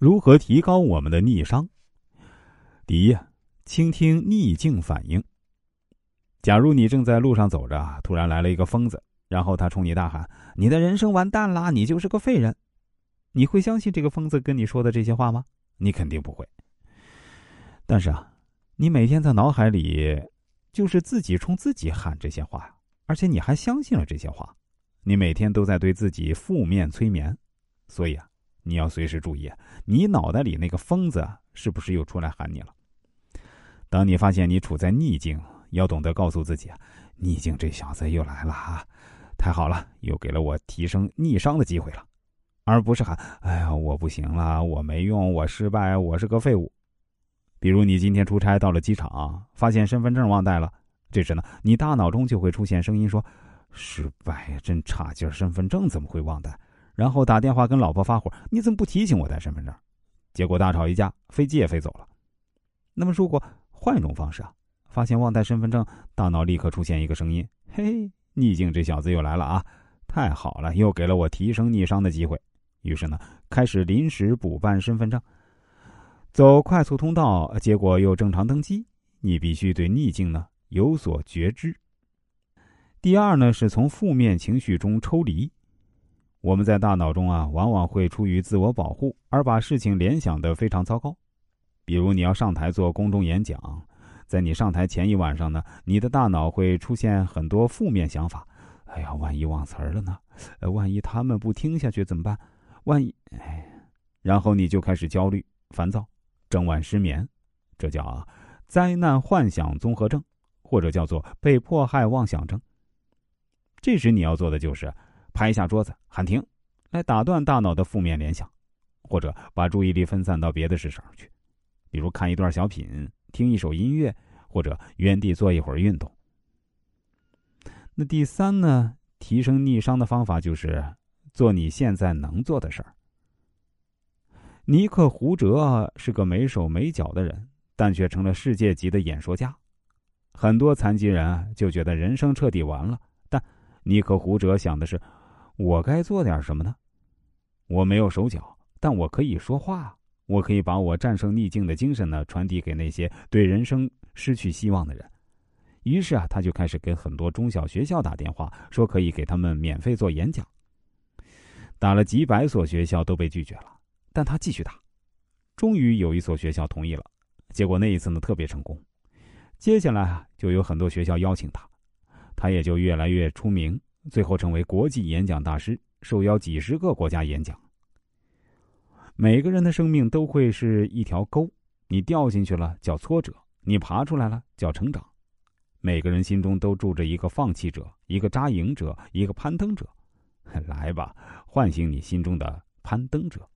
如何提高我们的逆商？第一，倾听逆境反应。假如你正在路上走着，突然来了一个疯子，然后他冲你大喊：“你的人生完蛋啦，你就是个废人。”你会相信这个疯子跟你说的这些话吗？你肯定不会。但是啊，你每天在脑海里就是自己冲自己喊这些话，而且你还相信了这些话，你每天都在对自己负面催眠，所以啊。你要随时注意，你脑袋里那个疯子是不是又出来喊你了？当你发现你处在逆境，要懂得告诉自己，逆境这小子又来了啊！太好了，又给了我提升逆商的机会了，而不是喊“哎呀，我不行了，我没用，我失败，我是个废物”。比如你今天出差到了机场，发现身份证忘带了，这时呢，你大脑中就会出现声音说：“失败，真差劲，身份证怎么会忘带？”然后打电话跟老婆发火：“你怎么不提醒我带身份证？”结果大吵一架，飞机也飞走了。那么如果换一种方式啊，发现忘带身份证，大脑立刻出现一个声音：“嘿，逆境这小子又来了啊！太好了，又给了我提升逆商的机会。”于是呢，开始临时补办身份证，走快速通道，结果又正常登机。你必须对逆境呢有所觉知。第二呢，是从负面情绪中抽离。我们在大脑中啊，往往会出于自我保护而把事情联想的非常糟糕。比如你要上台做公众演讲，在你上台前一晚上呢，你的大脑会出现很多负面想法。哎呀，万一忘词儿了呢？呃，万一他们不听下去怎么办？万一……哎，然后你就开始焦虑、烦躁，整晚失眠，这叫灾难幻想综合症，或者叫做被迫害妄想症。这时你要做的就是。拍一下桌子，喊停，来打断大脑的负面联想，或者把注意力分散到别的事上去，比如看一段小品、听一首音乐，或者原地做一会儿运动。那第三呢？提升逆商的方法就是做你现在能做的事儿。尼克胡哲是个没手没脚的人，但却成了世界级的演说家。很多残疾人就觉得人生彻底完了，但尼克胡哲想的是。我该做点什么呢？我没有手脚，但我可以说话。我可以把我战胜逆境的精神呢传递给那些对人生失去希望的人。于是啊，他就开始给很多中小学校打电话，说可以给他们免费做演讲。打了几百所学校都被拒绝了，但他继续打。终于有一所学校同意了，结果那一次呢特别成功。接下来啊，就有很多学校邀请他，他也就越来越出名。最后成为国际演讲大师，受邀几十个国家演讲。每个人的生命都会是一条沟，你掉进去了叫挫折，你爬出来了叫成长。每个人心中都住着一个放弃者，一个扎营者，一个攀登者。来吧，唤醒你心中的攀登者。